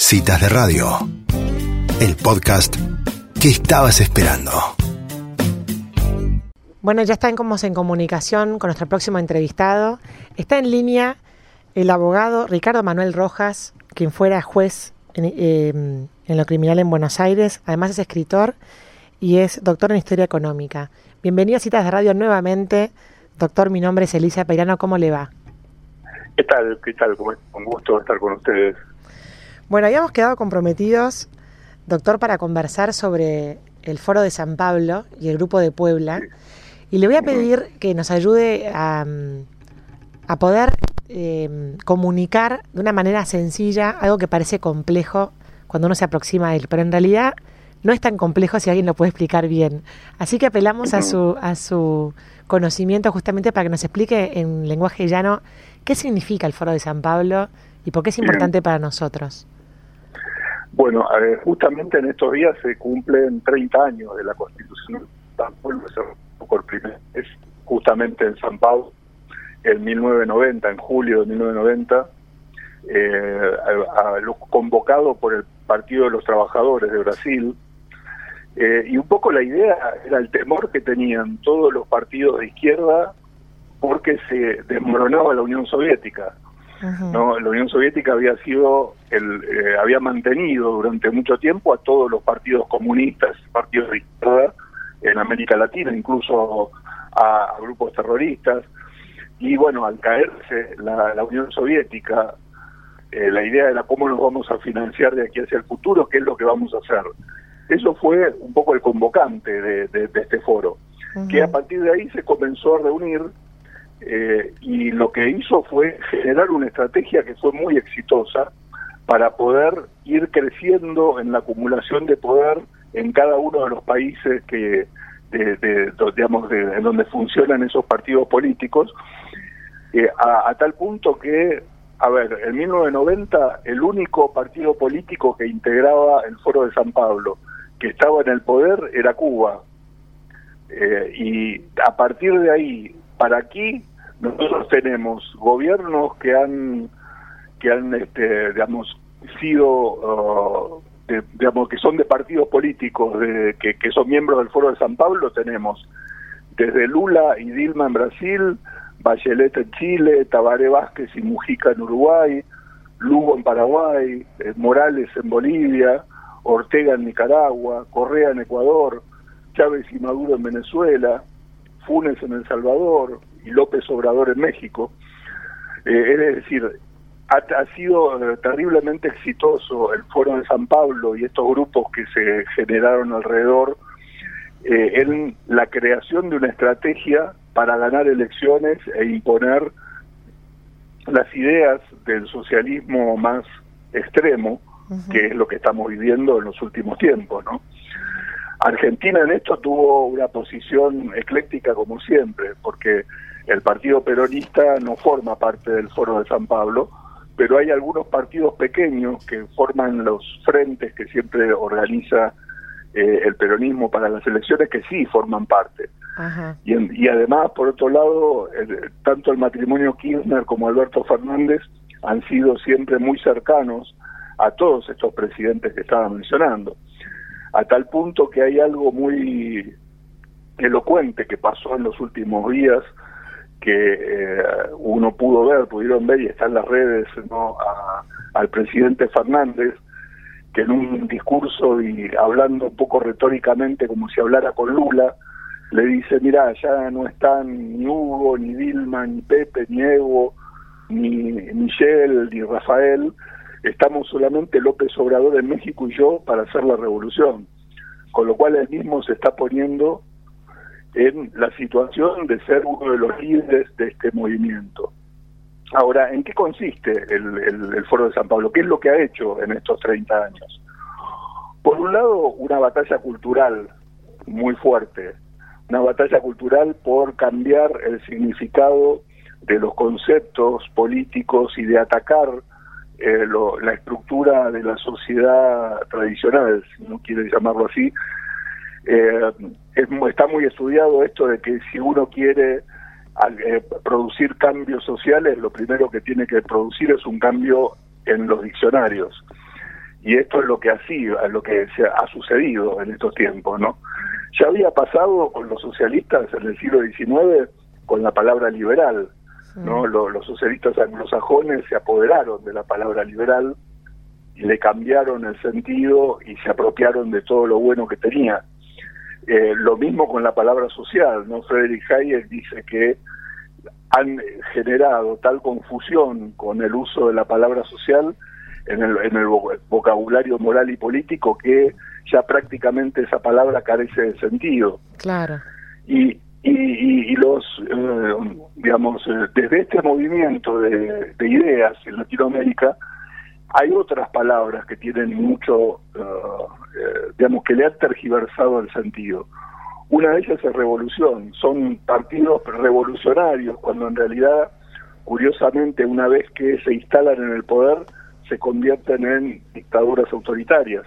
Citas de Radio, el podcast que estabas esperando. Bueno, ya están como en comunicación con nuestro próximo entrevistado. Está en línea el abogado Ricardo Manuel Rojas, quien fuera juez en, eh, en lo criminal en Buenos Aires. Además es escritor y es doctor en Historia Económica. Bienvenido a Citas de Radio nuevamente. Doctor, mi nombre es Elisa Peirano. ¿Cómo le va? ¿Qué tal? ¿Qué tal? Con gusto estar con ustedes. Bueno, habíamos quedado comprometidos, doctor, para conversar sobre el Foro de San Pablo y el Grupo de Puebla. Y le voy a pedir que nos ayude a, a poder eh, comunicar de una manera sencilla algo que parece complejo cuando uno se aproxima a él, pero en realidad no es tan complejo si alguien lo puede explicar bien. Así que apelamos a su, a su conocimiento justamente para que nos explique en lenguaje llano qué significa el Foro de San Pablo y por qué es importante para nosotros. Bueno, eh, justamente en estos días se cumplen 30 años de la Constitución por primera vez, justamente en San Pablo, en 1990, en julio de 1990, eh, convocado por el Partido de los Trabajadores de Brasil, eh, y un poco la idea era el temor que tenían todos los partidos de izquierda porque se desmoronaba la Unión Soviética. ¿no? La Unión Soviética había sido, el, eh, había mantenido durante mucho tiempo a todos los partidos comunistas, partidos de izquierda en América Latina, incluso a, grupos terroristas. Y bueno, al caerse la, Unión Soviética, eh, la idea era cómo nos vamos a financiar de aquí hacia el futuro, qué es lo que vamos a hacer. Eso fue un poco el convocante de, este foro, que a partir de ahí se comenzó a reunir eh, y lo que hizo fue generar una estrategia que fue muy exitosa para poder ir creciendo en la acumulación de poder en cada uno de los países que de, digamos en donde funcionan esos partidos políticos eh, a, tal punto que a ver en 1990 el único partido político que integraba el foro de San Pablo que estaba en el poder era Cuba. Eh, y a partir de ahí para aquí nosotros tenemos gobiernos que han que han este, digamos sido uh, digamos que son de partidos políticos de, que, que son miembros del Foro de San Pablo tenemos desde Lula y Dilma en Brasil Bachelet en Chile Tabaré Vázquez y Mujica en Uruguay Lugo en Paraguay eh, Morales en Bolivia Ortega en Nicaragua Correa en Ecuador Chávez y Maduro en Venezuela Funes en El Salvador, y López Obrador en México. Eh, es decir, ha, sido eh, terriblemente exitoso el Foro de San Pablo y estos grupos que se generaron alrededor eh, en la creación de una estrategia para ganar elecciones e imponer las ideas del socialismo más extremo, que es lo que estamos viviendo en los últimos tiempos, ¿no? Argentina en esto tuvo una posición ecléctica como siempre, porque el partido peronista no forma parte del Foro de San Pablo, pero hay algunos partidos pequeños que forman los frentes que siempre organiza eh, el peronismo para las elecciones que sí forman parte. Y, y, además, por otro lado, tanto el matrimonio Kirchner como Alberto Fernández han sido siempre muy cercanos a todos estos presidentes que estaba mencionando. A tal punto que hay algo muy elocuente que pasó en los últimos días que eh, uno pudo ver, pudieron ver y está en las redes ¿no? al presidente Fernández, que en un discurso y hablando un poco retóricamente como si hablara con Lula, le dice, mira, ya no están ni Hugo, ni Dilma, ni Pepe, ni Evo, ni Michelle, ni Rafael, estamos solamente López Obrador en México y yo para hacer la revolución. Con lo cual él mismo se está poniendo en la situación de ser uno de los líderes de este movimiento. Ahora, ¿en qué consiste el, Foro de San Pablo? ¿Qué es lo que ha hecho en estos 30 años? Por un lado, una batalla cultural muy fuerte, una batalla cultural por cambiar el significado de los conceptos políticos y de atacar eh, la estructura de la sociedad tradicional, si no quiere llamarlo así, eh, está muy estudiado esto de que si uno quiere eh, producir cambios sociales, lo primero que tiene que producir es un cambio en los diccionarios. y esto es lo que así, lo que se ha sucedido en estos tiempos, ¿no? Ya había pasado con los socialistas en el siglo XIX con la palabra liberal, ¿no? Los, socialistas anglosajones se apoderaron de la palabra liberal y le cambiaron el sentido y se apropiaron de todo lo bueno que tenía. Eh, lo mismo con la palabra social, ¿no? Friedrich Hayek dice que han generado tal confusión con el uso de la palabra social en el, en el vocabulario moral y político que ya prácticamente esa palabra carece de sentido. Claro. Y, y, y los, eh, digamos, eh, desde este movimiento de, ideas en Latinoamérica, hay otras palabras que tienen mucho, eh, digamos, que le han tergiversado el sentido. Una de ellas es revolución, son partidos revolucionarios, cuando en realidad, curiosamente, una vez que se instalan en el poder, se convierten en dictaduras autoritarias,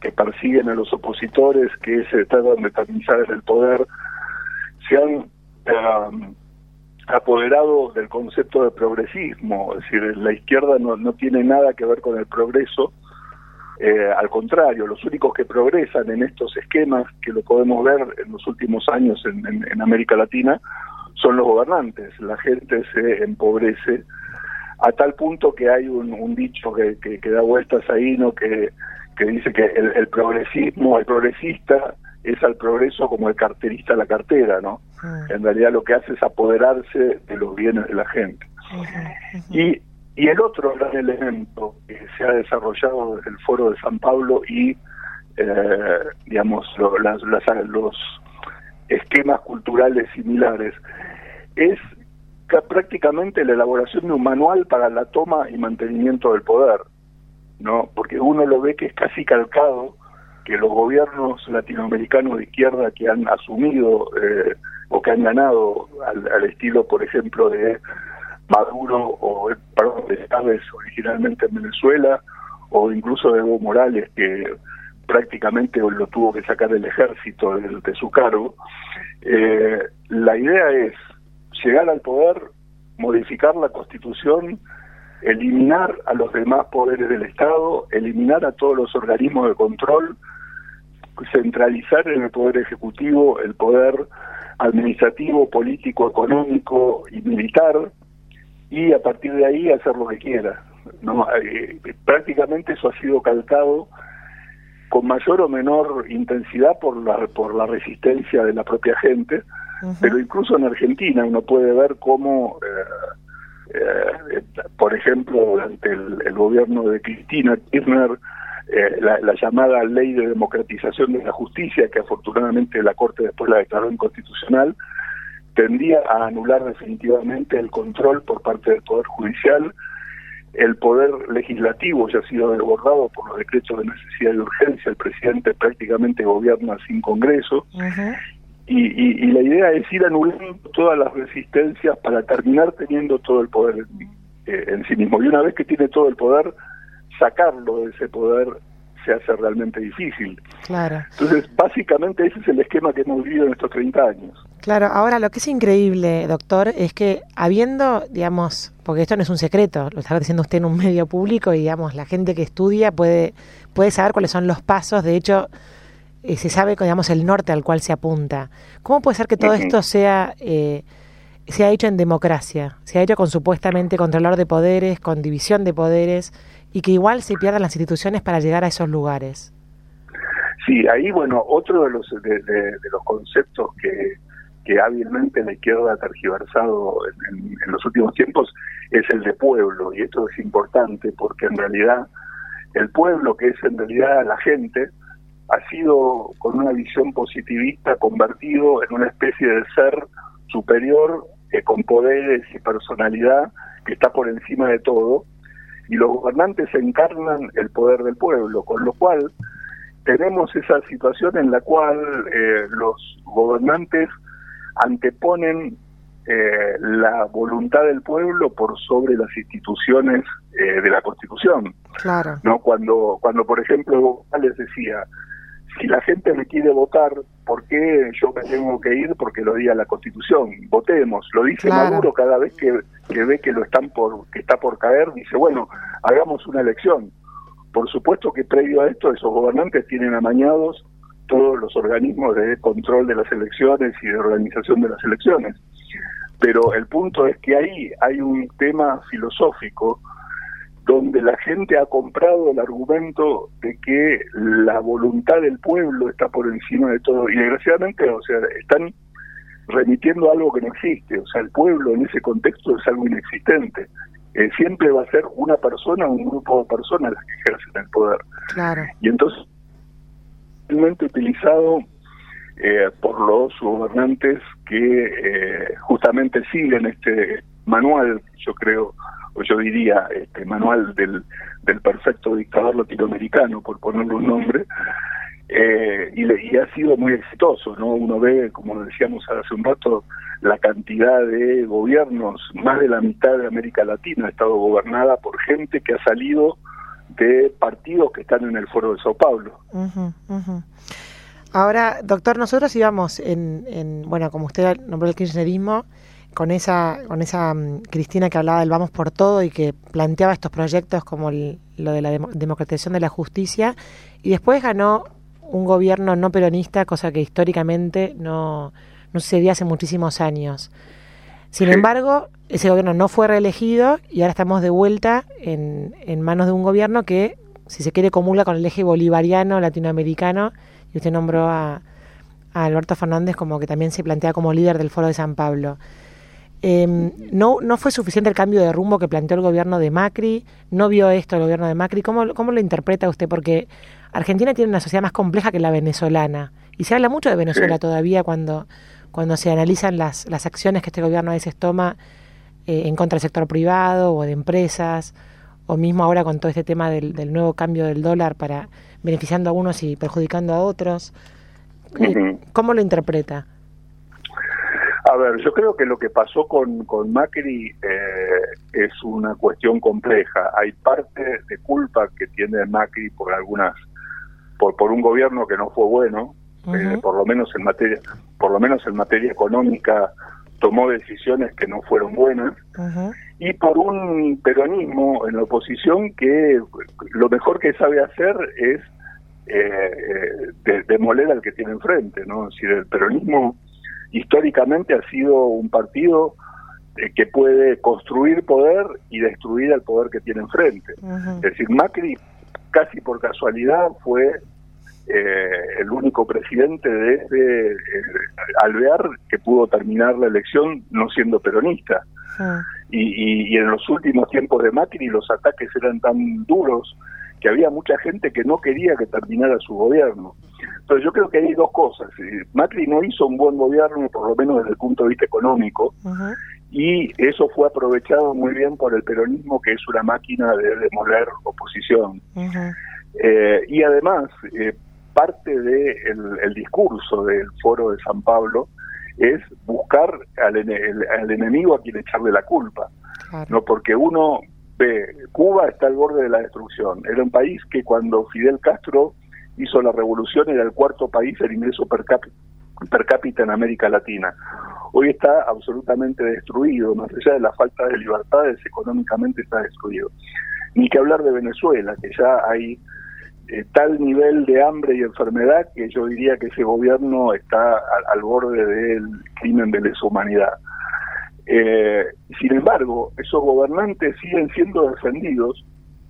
que persiguen a los opositores, que se tratan de eternizar en el poder, se han eh, apoderado del concepto de progresismo, es decir, la izquierda no, no tiene nada que ver con el progreso, eh, al contrario, los únicos que progresan en estos esquemas, que lo podemos ver en los últimos años en, América Latina, son los gobernantes. La gente se empobrece a tal punto que hay un, dicho que, que, da vueltas ahí, ¿no? que, que dice que el, el progresismo, el progresista es al progreso como el carterista a la cartera, ¿no? Ah. En realidad lo que hace es apoderarse de los bienes de la gente. Y, y el otro gran elemento que se ha desarrollado el foro de San Pablo y, eh, digamos, las, los esquemas culturales similares es prácticamente la elaboración de un manual para la toma y mantenimiento del poder, ¿no? Porque uno lo ve que es casi calcado que los gobiernos latinoamericanos de izquierda que han asumido eh, o que han ganado al, estilo, por ejemplo, de Maduro o perdón, de Chávez originalmente en Venezuela, o incluso de Evo Morales, que prácticamente lo tuvo que sacar del ejército de, su cargo, eh, la idea es llegar al poder, modificar la constitución, eliminar a los demás poderes del Estado, eliminar a todos los organismos de control, centralizar en el poder ejecutivo el poder administrativo, político, económico y militar y a partir de ahí hacer lo que quiera. ¿no? Eh, prácticamente eso ha sido calcado con mayor o menor intensidad por la, por la resistencia de la propia gente, pero incluso en Argentina uno puede ver cómo, eh, eh, por ejemplo, durante el, el gobierno de Cristina Kirchner, eh, la, llamada ley de democratización de la justicia, que afortunadamente la Corte después la declaró inconstitucional, tendía a anular definitivamente el control por parte del Poder Judicial. El Poder Legislativo ya ha sido desbordado por los decretos de necesidad y urgencia. El presidente prácticamente gobierna sin Congreso. y, la idea es ir anulando todas las resistencias para terminar teniendo todo el poder eh, en sí mismo. Y una vez que tiene todo el poder, sacarlo de ese poder se hace realmente difícil. Claro. Entonces, básicamente ese es el esquema que hemos vivido en estos 30 años. Claro, ahora lo que es increíble, doctor, es que habiendo, digamos, porque esto no es un secreto, lo está diciendo usted en un medio público y, digamos, la gente que estudia puede, puede saber cuáles son los pasos, de hecho, eh, se sabe, digamos, el norte al cual se apunta. ¿Cómo puede ser que todo esto sea... Eh, se ha hecho en democracia, se ha hecho con supuestamente controlador de poderes, con división de poderes, y que igual se pierdan las instituciones para llegar a esos lugares. Sí, ahí, bueno, otro de los, de, los conceptos que, que hábilmente la izquierda ha tergiversado en, los últimos tiempos es el de pueblo, y esto es importante porque en realidad el pueblo, que es en realidad la gente, ha sido con una visión positivista convertido en una especie de ser superior eh, con poderes y personalidad que está por encima de todo y los gobernantes encarnan el poder del pueblo, con lo cual tenemos esa situación en la cual eh, los gobernantes anteponen eh, la voluntad del pueblo por sobre las instituciones eh, de la Constitución. Claro. No cuando cuando por ejemplo les decía si la gente me quiere votar, ¿por qué yo me tengo que ir porque lo diga la Constitución? Votemos. Lo dice Maduro cada vez que, ve que lo están por que está por caer, dice, bueno, hagamos una elección. por supuesto que previo a esto esos gobernantes tienen amañados todos los organismos de control de las elecciones y de organización de las elecciones. Pero el punto es que ahí hay un tema filosófico donde la gente ha comprado el argumento de que la voluntad del pueblo está por encima de todo. Y desgraciadamente, o sea, están remitiendo a algo que no existe. O sea, el pueblo en ese contexto es algo inexistente. Eh, siempre va a ser una persona o un grupo de personas las que ejercen el poder. Claro. Y entonces, utilizado eh, por los gobernantes que eh, justamente siguen este manual, yo creo, yo diría, este manual del, del perfecto dictador latinoamericano, por ponerle un nombre, eh, y, y, ha sido muy exitoso, ¿no? Uno ve, como decíamos hace un rato, la cantidad de gobiernos, más de la mitad de América Latina ha estado gobernada por gente que ha salido de partidos que están en el foro de Sao Paulo. Ahora, doctor, nosotros íbamos en, en, bueno, como usted nombró el kirchnerismo, con esa, con esa um, Cristina que hablaba del vamos por todo y que planteaba estos proyectos como lo de la democratización de la justicia, y después ganó un gobierno no peronista, cosa que históricamente no, no sucedía hace muchísimos años. Sin embargo, ese gobierno no fue reelegido y ahora estamos de vuelta en, en manos de un gobierno que, si se quiere, comulga con el eje bolivariano latinoamericano. Y usted nombró a, a Alberto Fernández como que también se plantea como líder del Foro de San Pablo. Eh, no, no fue suficiente el cambio de rumbo que planteó el gobierno de Macri, no vio esto el gobierno de Macri. ¿Cómo, cómo lo interpreta usted? Porque Argentina tiene una sociedad más compleja que la venezolana y se habla mucho de Venezuela todavía cuando, cuando se analizan las, las acciones que este gobierno a veces toma eh, en contra del sector privado o de empresas, o mismo ahora con todo este tema del, del nuevo cambio del dólar para beneficiando a unos y perjudicando a otros. ¿Cómo lo interpreta? A ver, yo creo que lo que pasó con, con Macri eh, es una cuestión compleja. Hay parte de culpa que tiene Macri por algunas, por, por un gobierno que no fue bueno, eh, por lo menos en materia, por lo menos en materia económica tomó decisiones que no fueron buenas y por un peronismo en la oposición que lo mejor que sabe hacer es eh, demoler al que tiene enfrente, ¿no? Es decir, el peronismo históricamente ha sido un partido eh, que puede construir poder y destruir al poder que tiene enfrente. Es decir, Macri casi por casualidad fue eh, el único presidente desde eh, Alvear que pudo terminar la elección no siendo peronista. Y, y, en los últimos tiempos de Macri los ataques eran tan duros que había mucha gente que no quería que terminara su gobierno. Entonces yo creo que hay dos cosas. Macri no hizo un buen gobierno, por lo menos desde el punto de vista económico, y eso fue aprovechado muy bien por el peronismo, que es una máquina de demoler oposición. eh, y además, eh, parte del el discurso del foro de San Pablo es buscar al, al enemigo a quien echarle la culpa. no Porque uno Cuba está al borde de la destrucción. Era un país que cuando Fidel Castro hizo la revolución era el cuarto país en ingreso per cápita, en América Latina. Hoy está absolutamente destruido, más allá de la falta de libertades, económicamente está destruido. Ni que hablar de Venezuela, que ya hay eh, tal nivel de hambre y enfermedad que yo diría que ese gobierno está al, borde del crimen de lesa humanidad. Eh, sin embargo, esos gobernantes siguen siendo defendidos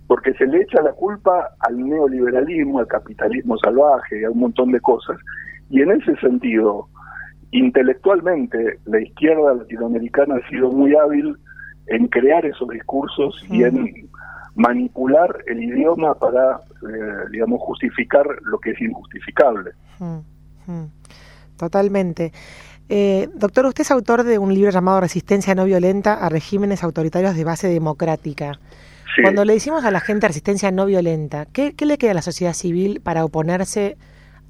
porque se le echa la culpa al neoliberalismo, al capitalismo salvaje, a un montón de cosas. Y en ese sentido, intelectualmente, la izquierda latinoamericana ha sido muy hábil en crear esos discursos y en manipular el idioma para, eh, digamos, justificar lo que es injustificable. Totalmente. Eh, doctor, usted es autor de un libro llamado Resistencia no violenta a regímenes autoritarios de base democrática. Cuando le decimos a la gente resistencia no violenta, ¿qué, le queda a la sociedad civil para oponerse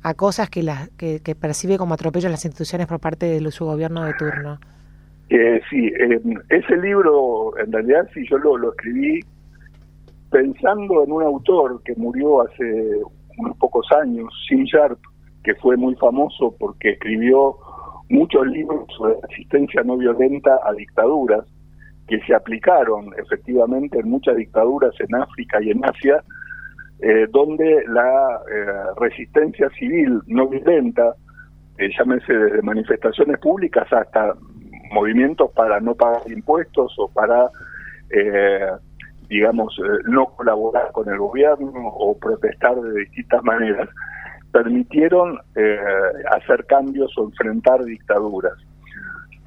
a cosas que, la, que, percibe como atropello en las instituciones por parte de su gobierno de turno? Eh, sí, eh, ese libro, en realidad, sí, yo lo, lo escribí pensando en un autor que murió hace unos pocos años, Sim Sharp, que fue muy famoso porque escribió muchos libros sobre resistencia no violenta a dictaduras que se aplicaron efectivamente en muchas dictaduras en África y en Asia, eh, donde la resistencia civil no violenta, llámese desde manifestaciones públicas hasta movimientos para no pagar impuestos o para, digamos, no colaborar con el gobierno o protestar de distintas maneras, permitieron hacer cambios o enfrentar dictaduras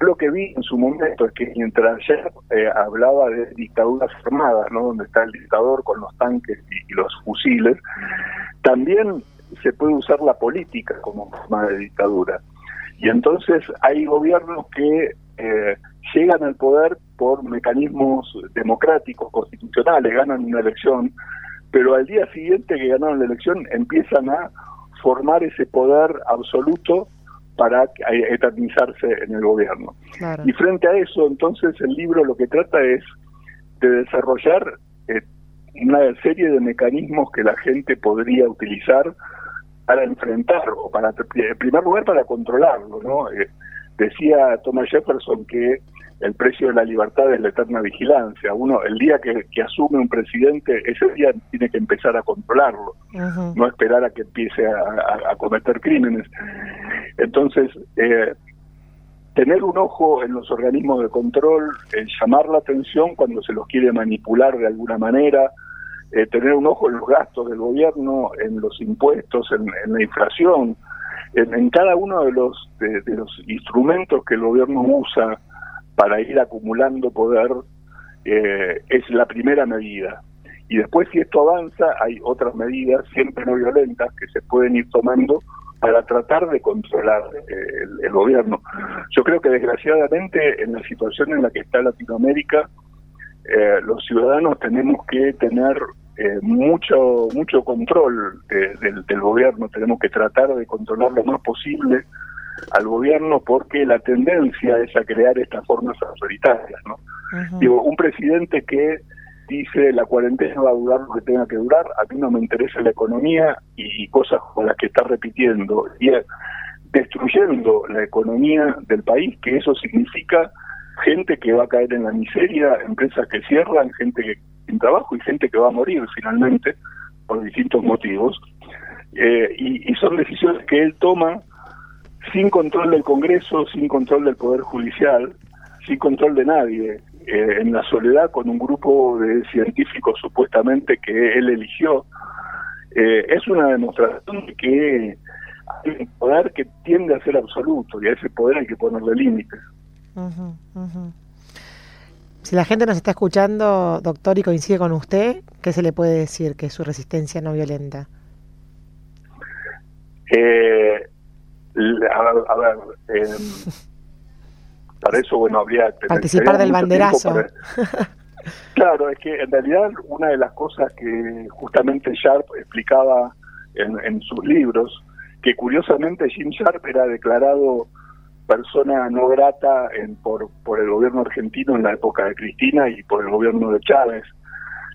lo que vi en su momento es que mientras ayer eh, hablaba de dictaduras armadas, ¿no? donde está el dictador con los tanques y, los fusiles, también se puede usar la política como forma de dictadura. Y entonces hay gobiernos que eh, llegan al poder por mecanismos democráticos, constitucionales, ganan una elección, pero al día siguiente que ganaron la elección empiezan a formar ese poder absoluto para eternizarse en el gobierno. Y frente a eso, entonces, el libro lo que trata es de desarrollar eh, una serie de mecanismos que la gente podría utilizar para enfrentar o para, en primer lugar, para controlarlo, ¿no? Eh, decía Thomas Jefferson que el precio de la libertad es la eterna vigilancia. Uno, el día que, asume un presidente, ese día tiene que empezar a controlarlo, no esperar a que empiece a, cometer crímenes. Entonces, eh, tener un ojo en los organismos de control, en llamar la atención cuando se los quiere manipular de alguna manera, eh, tener un ojo en los gastos del gobierno, en los impuestos, en, la inflación, en, cada uno de los, de los instrumentos que el gobierno usa para ir acumulando poder eh, es la primera medida. Y después si esto avanza, hay otras medidas, siempre no violentas, que se pueden ir tomando para tratar de controlar eh, el, gobierno. Yo creo que desgraciadamente en la situación en la que está Latinoamérica, eh, los ciudadanos tenemos que tener mucho mucho control del, del gobierno, tenemos que tratar de controlar lo más posible al gobierno porque la tendencia es a crear estas formas autoritarias, ¿no? Digo, un presidente que dice la cuarentena va a durar lo que tenga que durar, a mí no me interesa la economía y cosas como las que está repitiendo, y destruyendo la economía del país, que eso significa gente que va a caer en la miseria, empresas que cierran, gente que sin trabajo y gente que va a morir finalmente por distintos motivos. Eh, y, y, son decisiones que él toma sin control del Congreso, sin control del Poder Judicial, sin control de nadie, eh, en la soledad con un grupo de científicos supuestamente que él eligió, eh, es una demostración de que hay un poder que tiende a ser absoluto y a ese poder hay que ponerle límites. Si la gente nos está escuchando, doctor, y coincide con usted, ¿qué se le puede decir que es su resistencia no violenta? Eh, a, ver, em, para eso, bueno, habría... Participar del banderazo. claro, es que en realidad una de las cosas que justamente Sharp explicaba en, sus libros, que curiosamente Jim Sharp era declarado persona no grata en, por, por el gobierno argentino en la época de Cristina y por el gobierno de Chávez.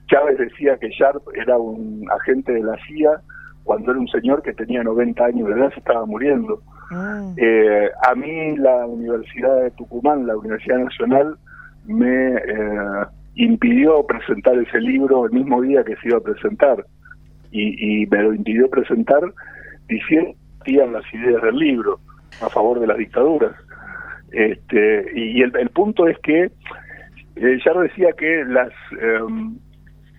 Chávez decía que Sharp era un agente de la CIA cuando era un señor que tenía 90 años de edad, se estaba muriendo. Ah. Eh, a mí la Universidad de Tucumán, la Universidad Nacional, me eh, impidió presentar ese libro el mismo día que se iba a presentar. Y, me lo impidió presentar diciendo que las ideas del libro a favor de las dictaduras. Este, y el, punto es que eh, ya decía que las em,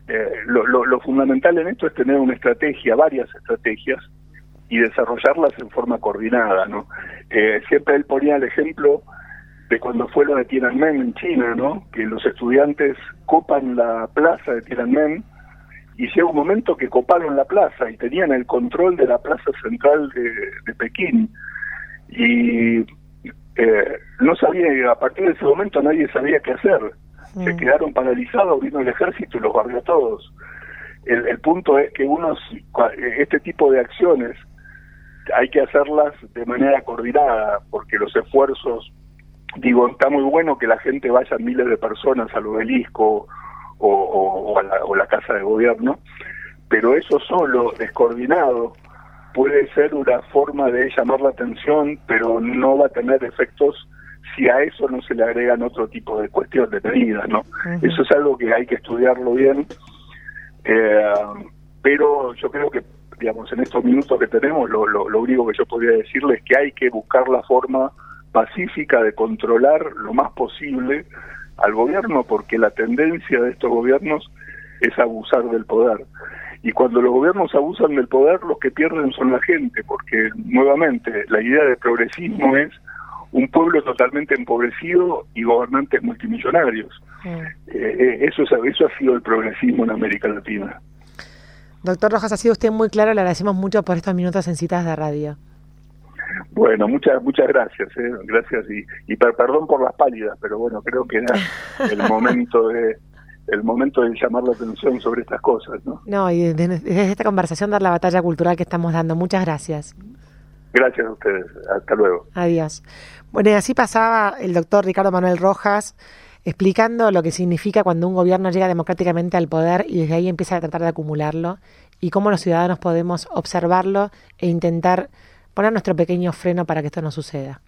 eh, lo, fundamental en esto es tener una estrategia, varias estrategias, y desarrollarlas en forma coordinada, ¿no? Eh, siempre él ponía el ejemplo de cuando fue lo de Tiananmen en China, ¿no? Que los estudiantes copan la plaza de Tiananmen y llega un momento que coparon la plaza y tenían el control de la plaza central de, Pekín y eh, no sabía, a partir de ese momento nadie sabía qué hacer se quedaron paralizados, vino el ejército y los barrió a todos. El, punto es que unos, este tipo de acciones hay que hacerlas de manera coordinada, porque los esfuerzos, digo, está muy bueno que la gente vaya miles de personas al obelisco o, o, a la, o la casa de gobierno, pero eso solo, descoordinado, puede ser una forma de llamar la atención, pero no va a tener efectos si a eso no se le agregan otro tipo de cuestiones de medidas, ¿no? Eso es algo que hay que estudiarlo bien, eh, pero yo creo que, digamos, en estos minutos que tenemos, lo, lo, lo único que yo podría decirles es que hay que buscar la forma pacífica de controlar lo más posible al gobierno, porque la tendencia de estos gobiernos es abusar del poder. Y cuando los gobiernos abusan del poder, los que pierden son la gente, porque nuevamente la idea de progresismo es un pueblo totalmente empobrecido y gobernantes multimillonarios. Eh, eh, eso, es, eso ha sido el progresismo en América Latina. Doctor Rojas, ha sido usted muy claro, le agradecemos mucho por estos minutos en citas de radio. Bueno, muchas muchas gracias, ¿eh? gracias y, y perdón por las pálidas, pero bueno, creo que era el momento de el momento de llamar la atención sobre estas cosas, ¿no? No, y desde, esta conversación dar la batalla cultural que estamos dando. Muchas gracias. Gracias a ustedes. Hasta luego. Adiós. Bueno, y así pasaba el doctor Ricardo Manuel Rojas explicando lo que significa cuando un gobierno llega democráticamente al poder y desde ahí empieza a tratar de acumularlo y cómo los ciudadanos podemos observarlo e intentar poner nuestro pequeño freno para que esto no suceda.